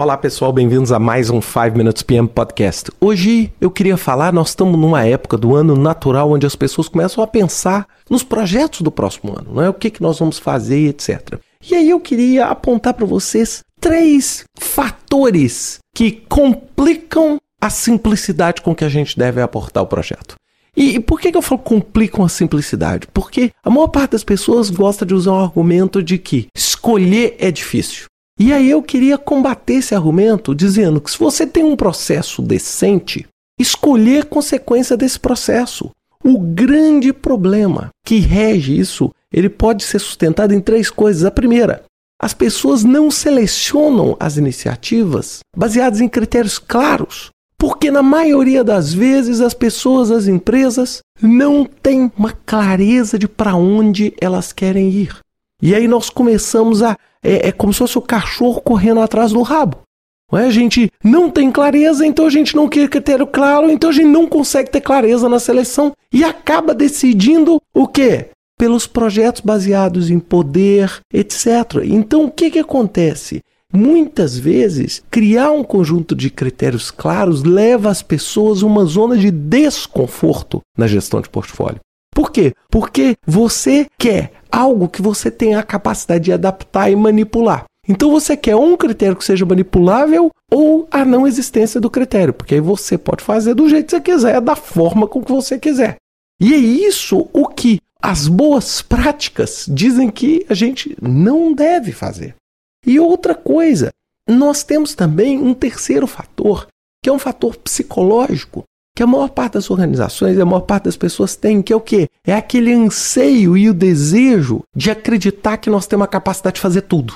Olá pessoal, bem-vindos a mais um 5 Minutes PM Podcast. Hoje eu queria falar, nós estamos numa época do ano natural onde as pessoas começam a pensar nos projetos do próximo ano, não é? O que, que nós vamos fazer, etc. E aí eu queria apontar para vocês três fatores que complicam a simplicidade com que a gente deve aportar o projeto. E por que, que eu falo complicam a simplicidade? Porque a maior parte das pessoas gosta de usar um argumento de que escolher é difícil. E aí eu queria combater esse argumento dizendo que se você tem um processo decente, escolher consequência desse processo. O grande problema que rege isso, ele pode ser sustentado em três coisas. A primeira, as pessoas não selecionam as iniciativas baseadas em critérios claros, porque na maioria das vezes as pessoas, as empresas, não têm uma clareza de para onde elas querem ir. E aí nós começamos a é, é como se fosse o cachorro correndo atrás do rabo. Não é? A gente não tem clareza, então a gente não quer critério claro, então a gente não consegue ter clareza na seleção e acaba decidindo o quê? Pelos projetos baseados em poder, etc. Então o que, que acontece? Muitas vezes, criar um conjunto de critérios claros leva as pessoas a uma zona de desconforto na gestão de portfólio. Por quê? Porque você quer algo que você tenha a capacidade de adaptar e manipular. Então você quer um critério que seja manipulável ou a não existência do critério, porque aí você pode fazer do jeito que você quiser, da forma com que você quiser. E é isso o que as boas práticas dizem que a gente não deve fazer. E outra coisa, nós temos também um terceiro fator, que é um fator psicológico, que a maior parte das organizações a maior parte das pessoas tem, que é o quê? É aquele anseio e o desejo de acreditar que nós temos a capacidade de fazer tudo.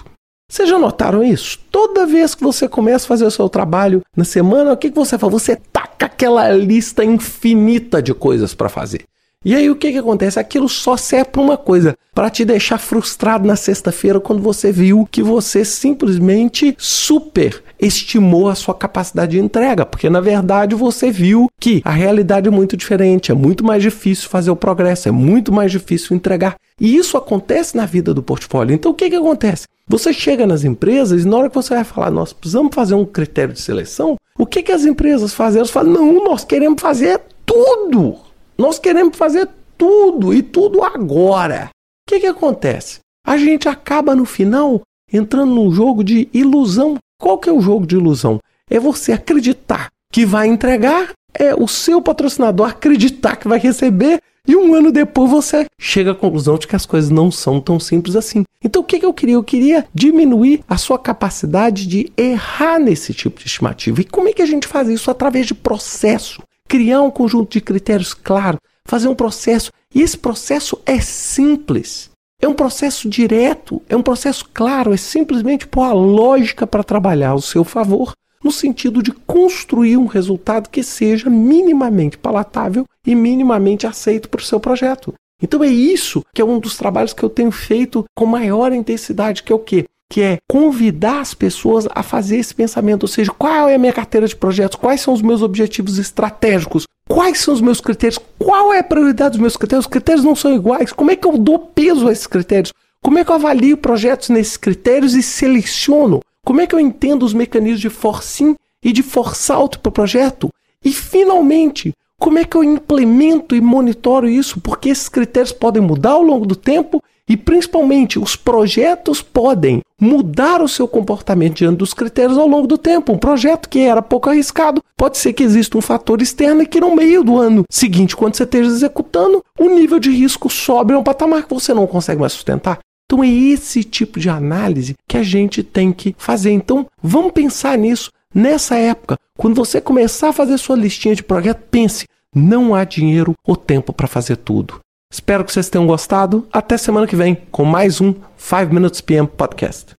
Vocês já notaram isso? Toda vez que você começa a fazer o seu trabalho na semana, o que, que você faz? Você taca aquela lista infinita de coisas para fazer. E aí o que, que acontece? Aquilo só serve para uma coisa, para te deixar frustrado na sexta-feira quando você viu que você simplesmente super estimou a sua capacidade de entrega, porque na verdade você viu que a realidade é muito diferente, é muito mais difícil fazer o progresso, é muito mais difícil entregar. E isso acontece na vida do portfólio. Então o que, que acontece? Você chega nas empresas e na hora que você vai falar, nós precisamos fazer um critério de seleção, o que, que as empresas fazem? Elas falam, não, nós queremos fazer tudo. Nós queremos fazer tudo e tudo agora. O que, que acontece? A gente acaba no final entrando num jogo de ilusão. Qual que é o jogo de ilusão? É você acreditar que vai entregar, é o seu patrocinador acreditar que vai receber e um ano depois você chega à conclusão de que as coisas não são tão simples assim. Então o que, que eu queria? Eu queria diminuir a sua capacidade de errar nesse tipo de estimativa. E como é que a gente faz isso? Através de processo criar um conjunto de critérios claros, fazer um processo. E esse processo é simples. É um processo direto, é um processo claro, é simplesmente pôr a lógica para trabalhar ao seu favor, no sentido de construir um resultado que seja minimamente palatável e minimamente aceito para o seu projeto. Então é isso que é um dos trabalhos que eu tenho feito com maior intensidade, que é o quê? Que é convidar as pessoas a fazer esse pensamento, ou seja, qual é a minha carteira de projetos, quais são os meus objetivos estratégicos, quais são os meus critérios, qual é a prioridade dos meus critérios, os critérios não são iguais, como é que eu dou peso a esses critérios, como é que eu avalio projetos nesses critérios e seleciono, como é que eu entendo os mecanismos de force e de out para o projeto, e finalmente, como é que eu implemento e monitoro isso, porque esses critérios podem mudar ao longo do tempo e principalmente, os projetos podem mudar o seu comportamento diante dos critérios ao longo do tempo. Um projeto que era pouco arriscado, pode ser que exista um fator externo e que no meio do ano seguinte, quando você esteja executando, o nível de risco sobe a um patamar que você não consegue mais sustentar. Então é esse tipo de análise que a gente tem que fazer. Então vamos pensar nisso nessa época. Quando você começar a fazer sua listinha de projeto, pense: não há dinheiro ou tempo para fazer tudo. Espero que vocês tenham gostado. Até semana que vem com mais um 5 Minutes PM Podcast.